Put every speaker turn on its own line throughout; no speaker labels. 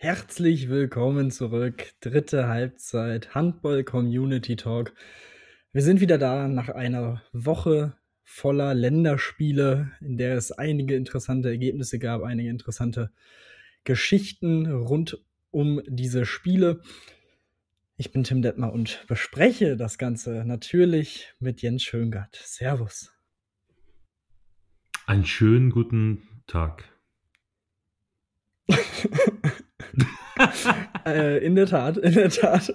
Herzlich willkommen zurück. Dritte Halbzeit Handball Community Talk. Wir sind wieder da nach einer Woche voller Länderspiele, in der es einige interessante Ergebnisse gab, einige interessante Geschichten rund um diese Spiele. Ich bin Tim Detmer und bespreche das Ganze natürlich mit Jens Schöngart. Servus.
Einen schönen guten Tag.
äh, in der Tat, in der Tat.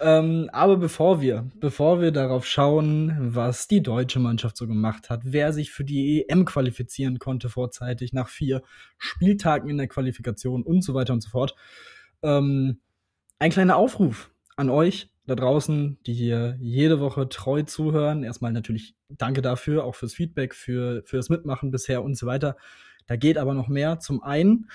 ähm, aber bevor wir, bevor wir darauf schauen, was die deutsche Mannschaft so gemacht hat, wer sich für die EM qualifizieren konnte vorzeitig nach vier Spieltagen in der Qualifikation und so weiter und so fort, ähm, ein kleiner Aufruf an euch da draußen, die hier jede Woche treu zuhören. Erstmal natürlich danke dafür, auch fürs Feedback, für, fürs Mitmachen bisher und so weiter. Da geht aber noch mehr. Zum einen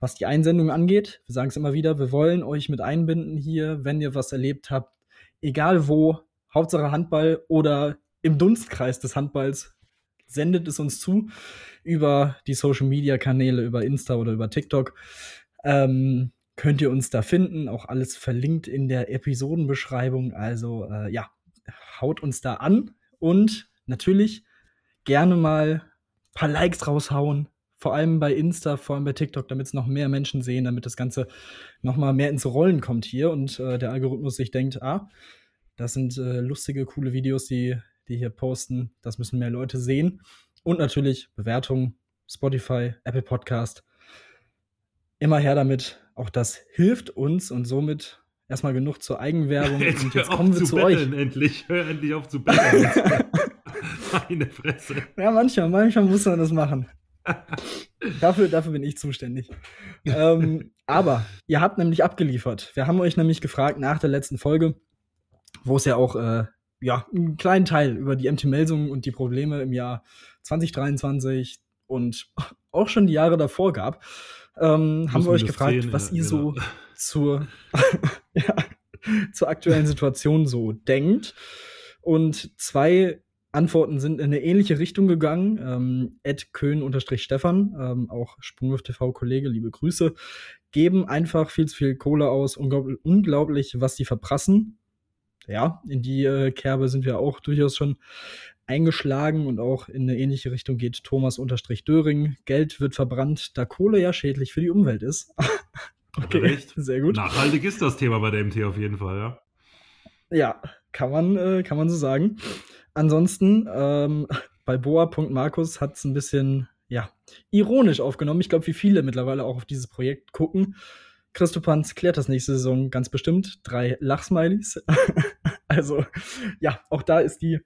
was die Einsendung angeht. Wir sagen es immer wieder, wir wollen euch mit einbinden hier, wenn ihr was erlebt habt, egal wo, Hauptsache Handball oder im Dunstkreis des Handballs, sendet es uns zu über die Social Media Kanäle, über Insta oder über TikTok. Ähm, könnt ihr uns da finden, auch alles verlinkt in der Episodenbeschreibung. Also äh, ja, haut uns da an und natürlich gerne mal ein paar Likes raushauen, vor allem bei Insta, vor allem bei TikTok, damit es noch mehr Menschen sehen, damit das Ganze noch mal mehr ins Rollen kommt hier und äh, der Algorithmus sich denkt, ah, das sind äh, lustige, coole Videos, die die hier posten, das müssen mehr Leute sehen und natürlich Bewertungen, Spotify, Apple Podcast, immer her damit. Auch das hilft uns und somit erstmal genug zur Eigenwerbung.
Jetzt und jetzt kommen wir zu, betteln, euch. Endlich, hör endlich auf zu betteln.
Meine Fresse. Ja, manchmal, manchmal muss man das machen dafür, dafür bin ich zuständig. ähm, aber ihr habt nämlich abgeliefert. Wir haben euch nämlich gefragt nach der letzten Folge, wo es ja auch äh, ja, einen kleinen Teil über die MT-Melsungen und die Probleme im Jahr 2023 und auch schon die Jahre davor gab, ähm, haben wir euch gefragt, 10, was ja, ihr so ja. zur, ja, zur aktuellen Situation so denkt. Und zwei Antworten sind in eine ähnliche Richtung gegangen. Ähm, Ed Köhn-Stefan, ähm, auch Sprungwurf TV-Kollege, liebe Grüße, geben einfach viel zu viel Kohle aus. Unglaublich, unglaublich was die verprassen. Ja, in die äh, Kerbe sind wir auch durchaus schon eingeschlagen und auch in eine ähnliche Richtung geht Thomas unterstrich Döring. Geld wird verbrannt, da Kohle ja schädlich für die Umwelt ist.
okay, Recht. sehr gut. Nachhaltig ist das Thema bei der MT auf jeden Fall, ja.
Ja, kann man, äh, kann man so sagen. Ansonsten, ähm, bei Boa.Markus hat es ein bisschen, ja, ironisch aufgenommen. Ich glaube, wie viele mittlerweile auch auf dieses Projekt gucken. Christopanz klärt das nächste Saison ganz bestimmt. Drei Lachsmilies. also, ja, auch da ist die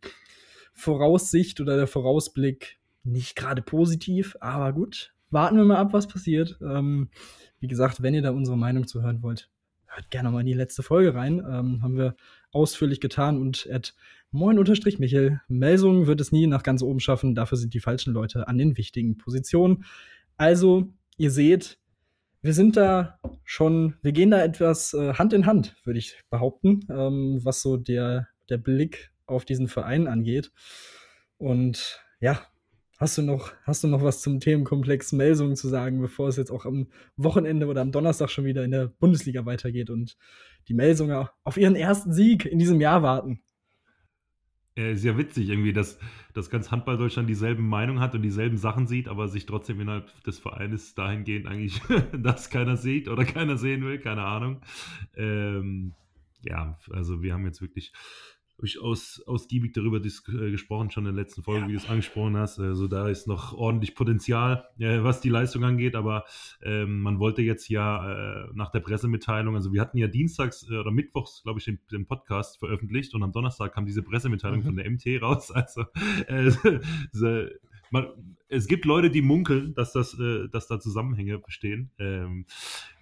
Voraussicht oder der Vorausblick nicht gerade positiv, aber gut. Warten wir mal ab, was passiert. Ähm, wie gesagt, wenn ihr da unsere Meinung zu hören wollt, hört gerne mal in die letzte Folge rein. Ähm, haben wir ausführlich getan und at moin unterstrich Michel. Melsungen wird es nie nach ganz oben schaffen. Dafür sind die falschen Leute an den wichtigen Positionen. Also, ihr seht, wir sind da schon, wir gehen da etwas äh, Hand in Hand, würde ich behaupten, ähm, was so der, der Blick auf diesen Verein angeht. Und ja, Hast du noch, hast du noch was zum Themenkomplex Melsungen zu sagen, bevor es jetzt auch am Wochenende oder am Donnerstag schon wieder in der Bundesliga weitergeht und die Melsunger auf ihren ersten Sieg in diesem Jahr warten?
Äh, sehr witzig irgendwie, dass, dass ganz Handball Deutschland dieselben Meinung hat und dieselben Sachen sieht, aber sich trotzdem innerhalb des Vereines dahingehend eigentlich das keiner sieht oder keiner sehen will, keine Ahnung. Ähm, ja, also wir haben jetzt wirklich durchaus ausgiebig darüber äh, gesprochen, schon in der letzten Folge, ja. wie du es angesprochen hast. Also da ist noch ordentlich Potenzial, äh, was die Leistung angeht, aber ähm, man wollte jetzt ja äh, nach der Pressemitteilung, also wir hatten ja dienstags äh, oder mittwochs, glaube ich, den, den, Podcast veröffentlicht und am Donnerstag kam diese Pressemitteilung mhm. von der MT raus. Also äh, man, es gibt Leute, die munkeln, dass, das, äh, dass da Zusammenhänge bestehen. Ähm,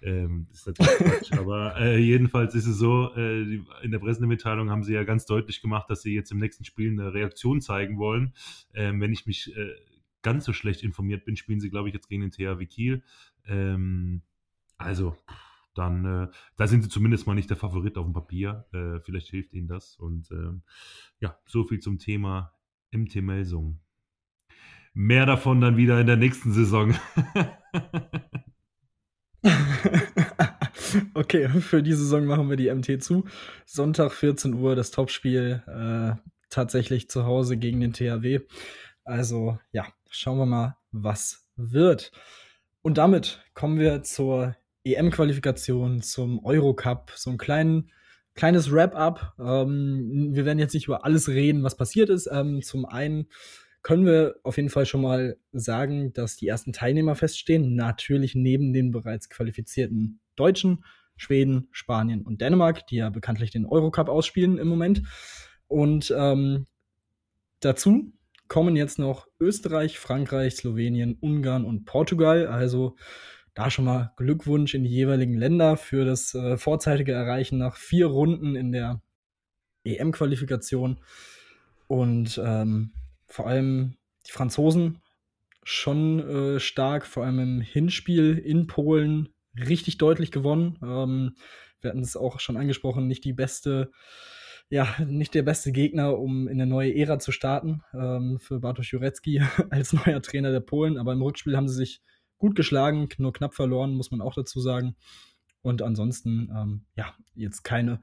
ähm, ist natürlich Quatsch, aber äh, jedenfalls ist es so, äh, die, in der Pressemitteilung haben sie ja ganz deutlich gemacht, dass sie jetzt im nächsten Spiel eine Reaktion zeigen wollen. Ähm, wenn ich mich äh, ganz so schlecht informiert bin, spielen sie, glaube ich, jetzt gegen den THW Kiel. Ähm, also, dann, äh, da sind sie zumindest mal nicht der Favorit auf dem Papier. Äh, vielleicht hilft ihnen das. Und ähm, ja, so viel zum Thema MT Melsung. Mehr davon dann wieder in der nächsten Saison.
okay, für die Saison machen wir die MT zu. Sonntag 14 Uhr das Topspiel äh, tatsächlich zu Hause gegen den THW. Also ja, schauen wir mal, was wird. Und damit kommen wir zur EM-Qualifikation, zum Eurocup, so ein kleinen, kleines Wrap-up. Ähm, wir werden jetzt nicht über alles reden, was passiert ist. Ähm, zum einen können wir auf jeden Fall schon mal sagen, dass die ersten Teilnehmer feststehen. Natürlich neben den bereits qualifizierten Deutschen, Schweden, Spanien und Dänemark, die ja bekanntlich den Eurocup ausspielen im Moment. Und ähm, dazu kommen jetzt noch Österreich, Frankreich, Slowenien, Ungarn und Portugal. Also da schon mal Glückwunsch in die jeweiligen Länder für das äh, vorzeitige Erreichen nach vier Runden in der EM-Qualifikation. Und ähm, vor allem die Franzosen schon äh, stark, vor allem im Hinspiel in Polen richtig deutlich gewonnen. Ähm, wir hatten es auch schon angesprochen, nicht die beste, ja, nicht der beste Gegner, um in eine neue Ära zu starten ähm, für Bartosz Jurecki als neuer Trainer der Polen. Aber im Rückspiel haben sie sich gut geschlagen, nur knapp verloren, muss man auch dazu sagen. Und ansonsten, ähm, ja, jetzt keine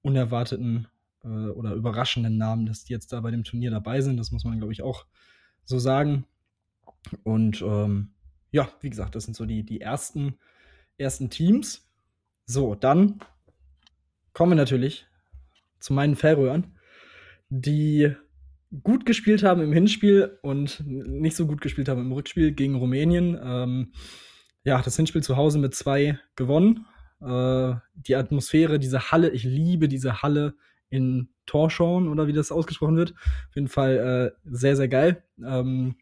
unerwarteten äh, oder überraschenden Namen, dass die jetzt da bei dem Turnier dabei sind. Das muss man, glaube ich, auch so sagen. Und ähm, ja, wie gesagt, das sind so die, die ersten, ersten Teams. So, dann kommen wir natürlich zu meinen Färöern, die gut gespielt haben im Hinspiel und nicht so gut gespielt haben im Rückspiel gegen Rumänien. Ähm, ja, das Hinspiel zu Hause mit zwei gewonnen. Äh, die Atmosphäre, diese Halle, ich liebe diese Halle in Torschauen oder wie das ausgesprochen wird. Auf jeden Fall äh, sehr, sehr geil. Ähm,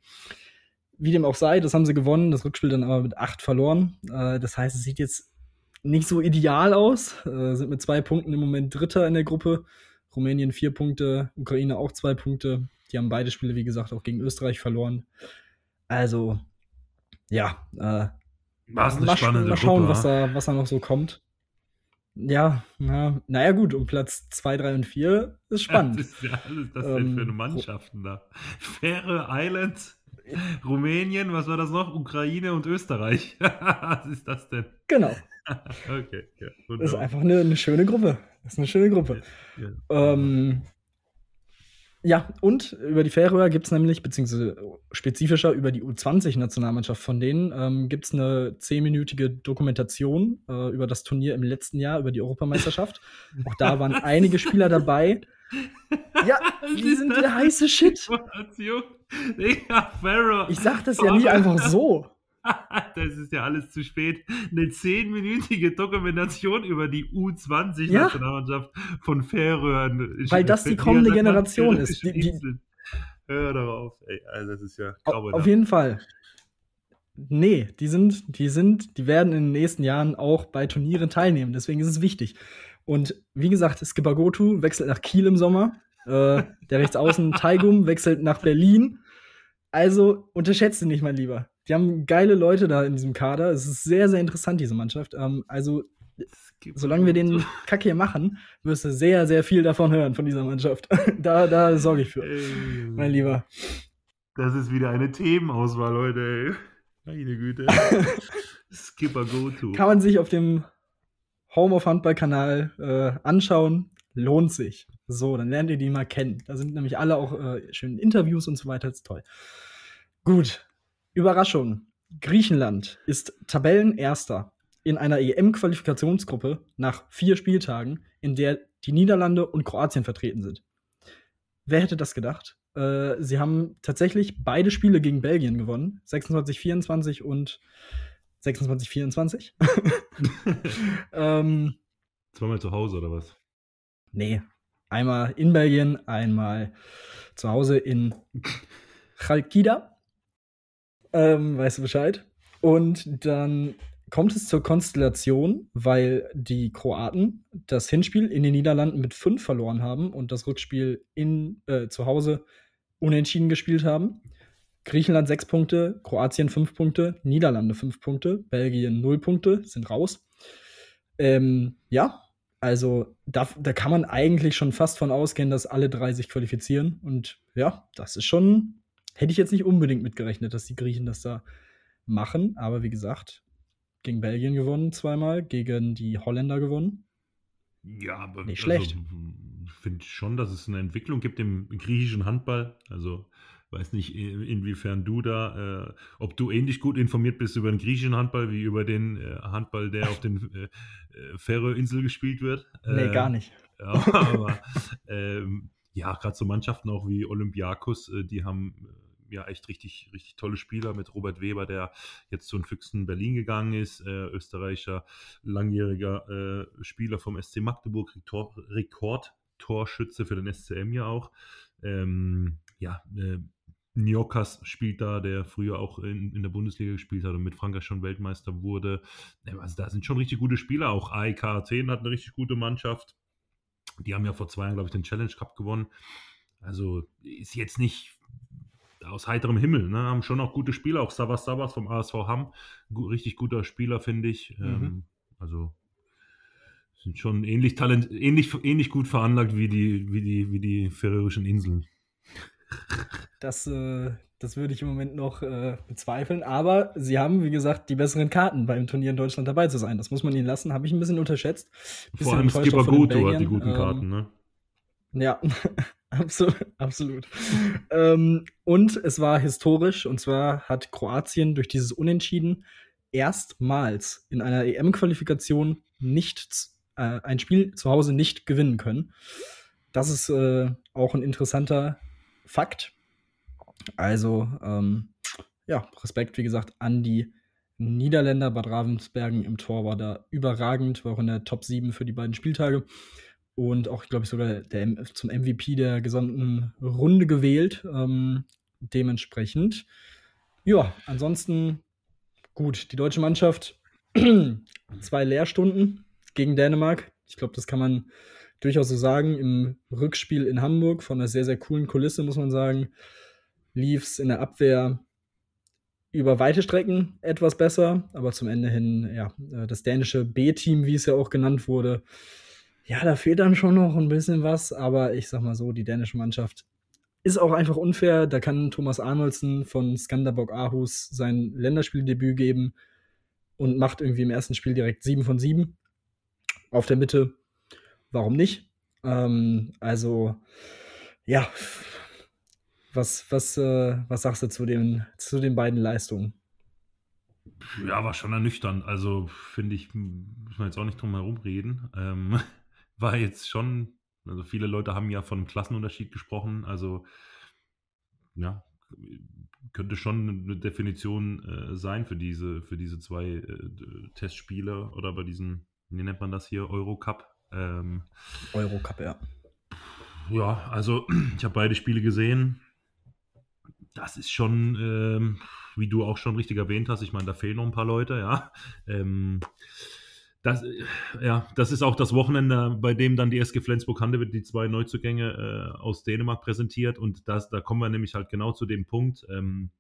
wie dem auch sei, das haben sie gewonnen, das Rückspiel dann aber mit acht verloren. Äh, das heißt, es sieht jetzt nicht so ideal aus. Äh, sind mit zwei Punkten im Moment Dritter in der Gruppe. Rumänien vier Punkte, Ukraine auch zwei Punkte. Die haben beide Spiele, wie gesagt, auch gegen Österreich verloren. Also, ja, äh,
War eine
mal,
spannende
mal schauen,
Gruppe,
was da, was da noch so kommt. Ja, na, naja, gut, um Platz 2, 3 und 4 ist spannend.
Was ist ja alles das denn
Ähm,
für eine Mannschaften da? Färe Islands, Rumänien, was war das noch? Ukraine und Österreich. was ist das denn?
Genau,
okay, ja,
das ist einfach eine, eine schöne Gruppe. Das ist eine schöne Gruppe.
Ja.
Ähm, ja, und über die Färöer gibt es nämlich, beziehungsweise spezifischer über die U20-Nationalmannschaft von denen, ähm, gibt es eine zehnminütige Dokumentation äh, über das Turnier im letzten Jahr, über die Europameisterschaft. Auch da waren einige Spieler dabei. Ja, die sind der heiße Shit. Ich sag das ja nie einfach so.
Das ist ja alles zu spät. Eine zehnminütige Dokumentation über die
Ja.
U20-Nationalmannschaft von Färöern.
Weil das die kommende Generation ist. Die- die-.
Hör darauf. Ey, also das ist ja
Au-
grauenhaft.
Auf jeden Fall. Nee, die sind, die sind, die werden in den nächsten Jahren auch bei Turnieren teilnehmen. Deswegen ist es wichtig. Und wie gesagt, Skipper Gotu wechselt nach Kiel im Sommer. Äh, der Rechtsaußen Taigum wechselt nach Berlin. Also unterschätzt ihn nicht, mein Lieber. Die haben geile Leute da in diesem Kader. Es ist sehr, sehr interessant, diese Mannschaft. Ähm, also, solange wir den
so-
Kack hier machen, wirst du sehr, sehr viel davon hören, von dieser Mannschaft. da, da sorge ich für,
Ey,
mein Lieber.
Das ist wieder eine Themenauswahl, Leute. Ey. Meine Güte. Skipper Go-To.
Kann man sich auf dem Home of Handball-Kanal äh, anschauen. Lohnt sich. So, dann lernt ihr die mal kennen. Da sind nämlich alle auch äh, schöne Interviews und so weiter. Das ist toll. Gut. Überraschung. Griechenland ist Tabellenerster in einer EM-Qualifikationsgruppe nach vier Spieltagen, in der die Niederlande und Kroatien vertreten sind. Wer hätte das gedacht? Äh, sie haben tatsächlich beide Spiele gegen Belgien gewonnen. 26-24 und 26-24. ähm,
Zweimal zu Hause oder was?
nee, einmal in Belgien, einmal zu Hause in Chalkida. Ähm, weißt du Bescheid? Und dann kommt es zur Konstellation, weil die Kroaten das Hinspiel in den Niederlanden mit fünf verloren haben und das Rückspiel in, äh, zu Hause unentschieden gespielt haben. Griechenland sechs Punkte, Kroatien fünf Punkte, Niederlande fünf Punkte, Belgien null Punkte, sind raus. Ähm, ja, also da, da kann man eigentlich schon fast von ausgehen, dass alle drei sich qualifizieren. Und ja, das ist schon, hätte ich jetzt nicht unbedingt mitgerechnet, dass die Griechen das da machen. Aber wie gesagt, gegen Belgien gewonnen, zweimal, gegen die Holländer gewonnen.
Ja, aber
Nicht schlecht.
Also, ich finde schon, dass es eine Entwicklung gibt im griechischen Handball. Also weiß nicht, inwiefern du da, äh, ob du ähnlich gut informiert bist über den griechischen Handball wie über den äh, Handball, der auf den äh, äh Färöerinseln gespielt wird.
Nee, gar
Ähm,
nicht.
ja, aber ähm, ja, gerade so Mannschaften auch wie Olympiakos, äh, die haben äh, ja echt richtig, richtig tolle Spieler mit Robert Weber, der jetzt zu den Füchsen Berlin gegangen ist, äh, Österreicher, langjähriger äh, Spieler vom SC Magdeburg, Rekord, Rekordtorschütze für den SCM ja auch. Ähm, ja, äh, Njokas spielt da, der früher auch in, in der Bundesliga gespielt hat und mit Frankreich schon Weltmeister wurde. Also da sind schon richtig gute Spieler. Auch AEK Athen hat eine richtig gute Mannschaft. Die haben ja vor zwei Jahren, glaube ich, den Challenge Cup gewonnen. Also ist jetzt nicht aus heiterem Himmel. Ne? Haben schon auch gute Spieler. Auch Savas Savas vom ASV Hamm. Gu richtig guter Spieler, finde ich.
Mhm.
Ähm, also sind schon ähnlich, talent ähnlich, ähnlich gut veranlagt wie die, wie die, wie die Färöischen Inseln.
Das, äh, das würde ich im Moment noch äh, bezweifeln. Aber sie haben, wie gesagt, die besseren Karten beim Turnier in Deutschland dabei zu sein. Das muss man ihnen lassen. Habe ich ein bisschen unterschätzt. Bisschen
Vor allem Skipper Goto hat die guten
Ähm,
Karten. Ne?
Ja, absolut. absolut. ähm, und es war historisch. Und zwar hat Kroatien durch dieses Unentschieden erstmals in einer EM-Qualifikation äh, ein Spiel zu Hause nicht gewinnen können. Das ist äh, auch ein interessanter Fakt. Also, ähm, ja, Respekt, wie gesagt, an die Niederländer. Bad Ravensbergen im Tor war da überragend, war auch in der Top 7 für die beiden Spieltage. Und auch, glaube ich, sogar der, zum MVP der gesamten Runde gewählt. Ähm, dementsprechend. Ja, ansonsten gut. Die deutsche Mannschaft, zwei Lehrstunden gegen Dänemark. Ich glaube, das kann man durchaus so sagen. Im Rückspiel in Hamburg von einer sehr, sehr coolen Kulisse, muss man sagen, lief es in der Abwehr über weite Strecken etwas besser, aber zum Ende hin, ja, äh, das dänische B-Team, wie es ja auch genannt wurde, ja, da fehlt dann schon noch ein bisschen was, aber ich sag mal so, die dänische Mannschaft ist auch einfach unfair. Da kann Thomas Arnoldsen von Skanderborg Aarhus sein Länderspieldebüt geben und macht irgendwie im ersten Spiel direkt 7 von 7 auf der Mitte. Warum nicht? Ähm, also, ja, was, was, äh, was sagst du zu den, zu den beiden Leistungen?
Ja, war schon ernüchternd. Also finde ich, muss man jetzt auch nicht drum herum reden. Ähm, war jetzt schon, also viele Leute haben ja von einem Klassenunterschied gesprochen. Also ja, könnte schon eine Definition äh, sein für diese, für diese zwei äh, Testspiele oder bei diesen, wie nennt man das hier, Eurocup. Ähm,
Eurocup, ja.
ja, also ich habe beide Spiele gesehen. Das ist schon, ähm, wie du auch schon richtig erwähnt hast, ich meine, da fehlen noch ein paar Leute, ja. Ähm, das, äh, ja, das ist auch das Wochenende, bei dem dann die SG Flensburg-Handewitt die zwei Neuzugänge äh, aus Dänemark präsentiert. Und das, da kommen wir nämlich halt genau zu dem Punkt. Ähm,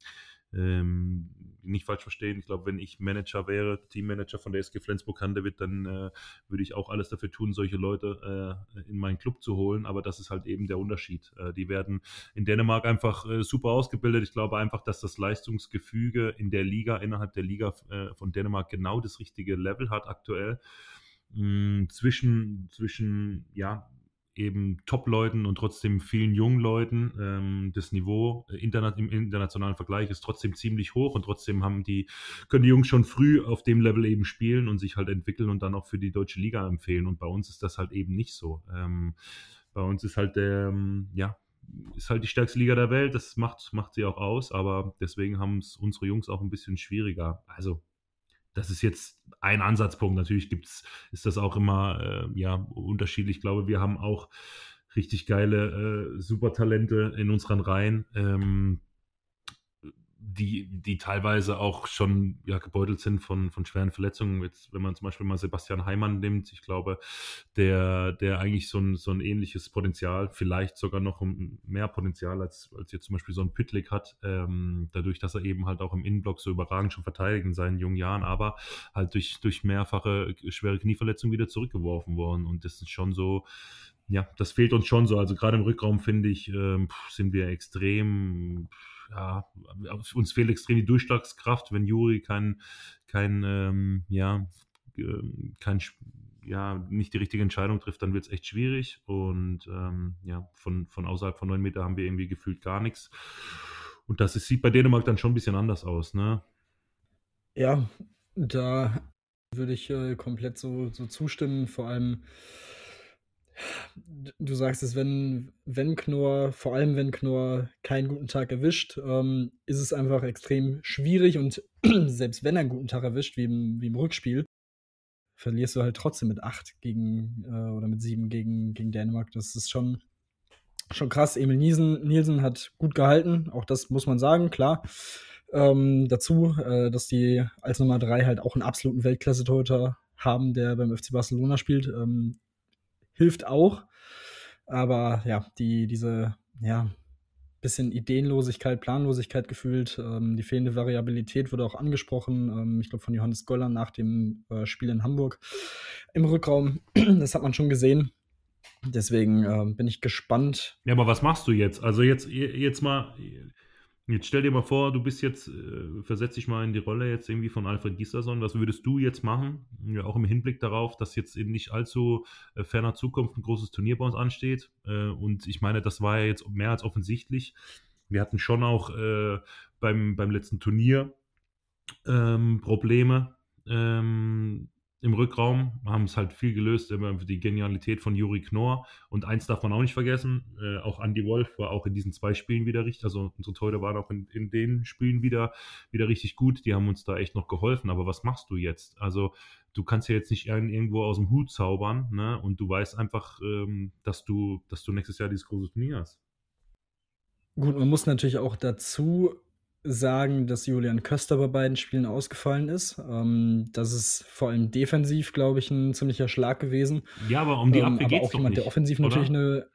ähm, nicht falsch verstehen, ich glaube, wenn ich Manager wäre, Teammanager von der SG Flensburg-Handewitt, dann äh, würde ich auch alles dafür tun, solche Leute äh, in meinen Club zu holen. Aber das ist halt eben der Unterschied. Äh, die werden in Dänemark einfach äh, super ausgebildet. Ich glaube einfach, dass das Leistungsgefüge in der Liga, innerhalb der Liga äh, von Dänemark genau das richtige Level hat aktuell. Mh, zwischen, zwischen, ja, eben Top-Leuten und trotzdem vielen jungen Leuten. Ähm, das Niveau äh, interna im internationalen Vergleich ist trotzdem ziemlich hoch und trotzdem haben die, können die Jungs schon früh auf dem Level eben spielen und sich halt entwickeln und dann auch für die deutsche Liga empfehlen. Und bei uns ist das halt eben nicht so. Ähm, bei uns ist halt der, ähm, ja, ist halt die stärkste Liga der Welt, das macht, macht sie auch aus, aber deswegen haben es unsere Jungs auch ein bisschen schwieriger. Also das ist jetzt ein Ansatzpunkt. Natürlich gibt's, ist das auch immer äh, ja, unterschiedlich. Ich glaube, wir haben auch richtig geile äh, Supertalente in unseren Reihen, ähm, die, die teilweise auch schon ja, gebeutelt sind von, von schweren Verletzungen. Jetzt, wenn man zum Beispiel mal Sebastian Heimann nimmt, ich glaube, der, der eigentlich so ein, so ein ähnliches Potenzial, vielleicht sogar noch mehr Potenzial als, als jetzt zum Beispiel so ein Pitlick hat, ähm, dadurch, dass er eben halt auch im Innenblock so überragend schon verteidigt in seinen jungen Jahren, aber halt durch, durch mehrfache schwere Knieverletzungen wieder zurückgeworfen worden. Und das ist schon so, ja, das fehlt uns schon so. Also gerade im Rückraum, finde ich, ähm, sind wir extrem ja, uns fehlt extrem die Durchschlagskraft, wenn Juri kein, kein, ähm, ja, kein, ja, nicht die richtige Entscheidung trifft, dann wird es echt schwierig. Und ähm, ja, von, von außerhalb von 9 Meter haben wir irgendwie gefühlt gar nichts. Und das ist, sieht bei Dänemark dann schon ein bisschen anders aus, ne?
Ja, da würde ich äh, komplett so, so zustimmen. Vor allem, du sagst es, wenn, wenn Knorr, vor allem wenn Knorr keinen guten Tag erwischt, ähm, ist es einfach extrem schwierig und selbst wenn er einen guten Tag erwischt, wie im, wie im Rückspiel, verlierst du halt trotzdem mit 8 gegen äh, oder mit 7 gegen, gegen Dänemark. Das ist schon, schon krass. Emil Nielsen, Nielsen hat gut gehalten, auch das muss man sagen, klar. Ähm, dazu, äh, dass die als Nummer 3 halt auch einen absoluten Weltklasse-Torhüter haben, der beim FC Barcelona spielt, ähm, hilft auch. Aber ja, die, diese, ja, bisschen Ideenlosigkeit, Planlosigkeit gefühlt. Ähm, die fehlende Variabilität wurde auch angesprochen. Ähm, ich glaube, von Johannes Goller nach dem äh, Spiel in Hamburg im Rückraum. das hat man schon gesehen. Deswegen äh, bin ich gespannt.
Ja, aber was machst du jetzt? Also jetzt, jetzt mal, Jetzt stell dir mal vor, du bist jetzt, äh, versetz dich mal in die Rolle jetzt irgendwie von Alfred Gislason. Was würdest du jetzt machen? Ja, auch im Hinblick darauf, dass jetzt in nicht allzu äh, ferner Zukunft ein großes Turnier bei uns ansteht. Äh, und ich meine, das war ja jetzt mehr als offensichtlich. Wir hatten schon auch äh, beim, beim letzten Turnier ähm, Probleme. Ähm, im Rückraum, haben es halt viel gelöst, immer die Genialität von Juri Knorr. Und eins darf man auch nicht vergessen, äh, auch Andy Wolf war auch in diesen zwei Spielen wieder richtig, also unsere Torhüter waren auch in, in den Spielen wieder, wieder richtig gut, die haben uns da echt noch geholfen. Aber was machst du jetzt? Also du kannst ja jetzt nicht irgendwo aus dem Hut zaubern, ne? Und du weißt einfach, ähm, dass du, dass du nächstes Jahr dieses große Turnier hast.
Gut, man muss natürlich auch dazu sagen, dass Julian Köster bei beiden Spielen ausgefallen ist. Ähm, das ist vor allem defensiv, glaube ich, ein ziemlicher Schlag gewesen.
Ja, aber um die ähm, Abwehr ähm, geht es doch jemand,
nicht, der offensiv oder? natürlich eine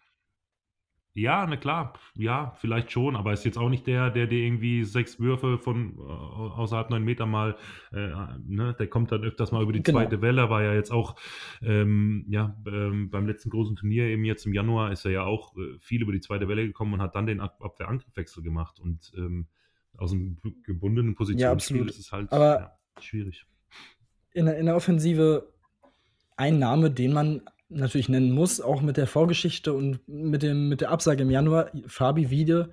ja, na klar, ja, vielleicht schon, aber ist jetzt auch nicht der, der dir irgendwie sechs Würfe von äh, außerhalb neun Meter mal, äh, ne, der kommt dann öfters mal über die genau. zweite Welle, war ja jetzt auch, ähm, ja, ähm, beim letzten großen Turnier eben jetzt im Januar ist er ja auch äh, viel über die zweite Welle gekommen und hat dann den Ab Abwehrangriffwechsel gemacht und ähm, aus einem gebundenen Positionsspiel ja, ist es halt
Aber
ja, schwierig.
In der, in der Offensive ein Name, den man natürlich nennen muss, auch mit der Vorgeschichte und mit, dem, mit der Absage im Januar, Fabi Wiede,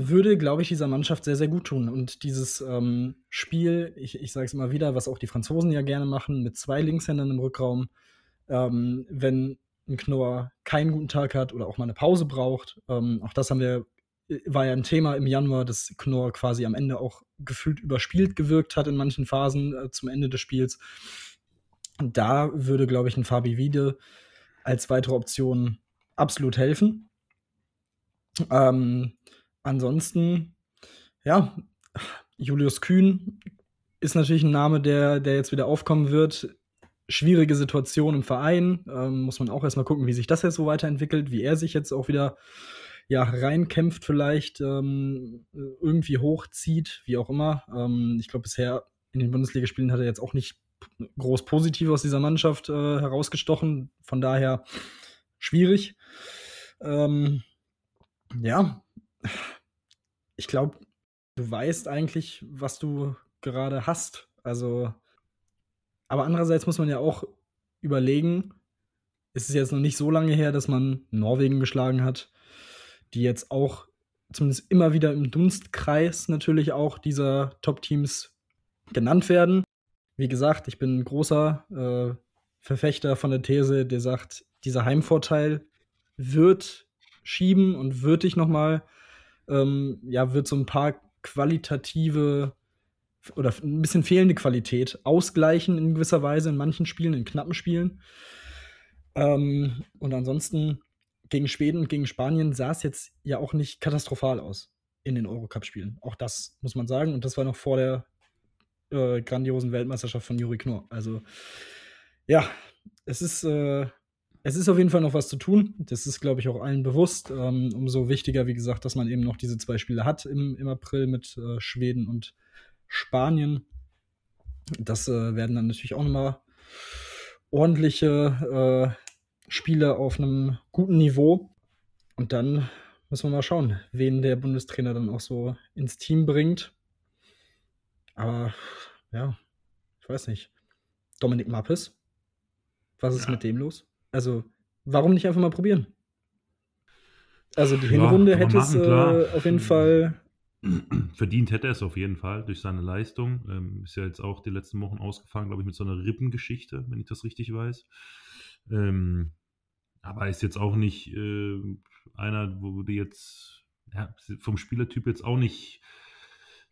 würde, glaube ich, dieser Mannschaft sehr, sehr gut tun. Und dieses ähm, Spiel, ich, ich sage es immer wieder, was auch die Franzosen ja gerne machen, mit zwei Linkshändern im Rückraum, ähm, wenn ein Knorr keinen guten Tag hat oder auch mal eine Pause braucht, ähm, auch das haben wir war ja ein Thema im Januar, dass Knorr quasi am Ende auch gefühlt überspielt gewirkt hat in manchen Phasen äh, zum Ende des Spiels. Da würde, glaube ich, ein Fabi Wiede als weitere Option absolut helfen. Ähm, ansonsten, ja, Julius Kühn ist natürlich ein Name, der, der jetzt wieder aufkommen wird. Schwierige Situation im Verein. Ähm, muss man auch erstmal gucken, wie sich das jetzt so weiterentwickelt, wie er sich jetzt auch wieder ja, reinkämpft, vielleicht ähm, irgendwie hochzieht, wie auch immer. Ähm, ich glaube, bisher in den Bundesligaspielen hat er jetzt auch nicht groß positiv aus dieser Mannschaft äh, herausgestochen. Von daher schwierig. Ähm, ja, ich glaube, du weißt eigentlich, was du gerade hast. Also, aber andererseits muss man ja auch überlegen, ist es jetzt noch nicht so lange her, dass man Norwegen geschlagen hat die jetzt auch zumindest immer wieder im Dunstkreis natürlich auch dieser Top-Teams genannt werden. Wie gesagt, ich bin ein großer äh, Verfechter von der These, der sagt, dieser Heimvorteil wird schieben und wird dich nochmal, ähm, ja, wird so ein paar qualitative oder ein bisschen fehlende Qualität ausgleichen in gewisser Weise in manchen Spielen, in knappen Spielen. Ähm, und ansonsten gegen Schweden und gegen Spanien sah es jetzt ja auch nicht katastrophal aus in den Eurocup-Spielen. Auch das muss man sagen. Und das war noch vor der äh, grandiosen Weltmeisterschaft von Juri Knorr. Also ja, es ist, äh, es ist auf jeden Fall noch was zu tun. Das ist, glaube ich, auch allen bewusst. Ähm, umso wichtiger, wie gesagt, dass man eben noch diese zwei Spiele hat im, im April mit äh, Schweden und Spanien. Das äh, werden dann natürlich auch nochmal ordentliche äh, Spiele auf einem guten Niveau. Und dann müssen wir mal schauen, wen der Bundestrainer dann auch so ins Team bringt. Aber ja, ich weiß nicht. Dominik Mappes, was ist ja. mit dem los? Also, warum nicht einfach mal probieren? Also, die Hinrunde ja, hätte es äh, auf jeden Fall.
Verdient hätte er es auf jeden Fall durch seine Leistung. Ähm, ist ja jetzt auch die letzten Wochen ausgefangen, glaube ich, mit so einer Rippengeschichte, wenn ich das richtig weiß. Ähm, aber ist jetzt auch nicht äh, einer, wo du jetzt ja, vom Spielertyp jetzt auch nicht.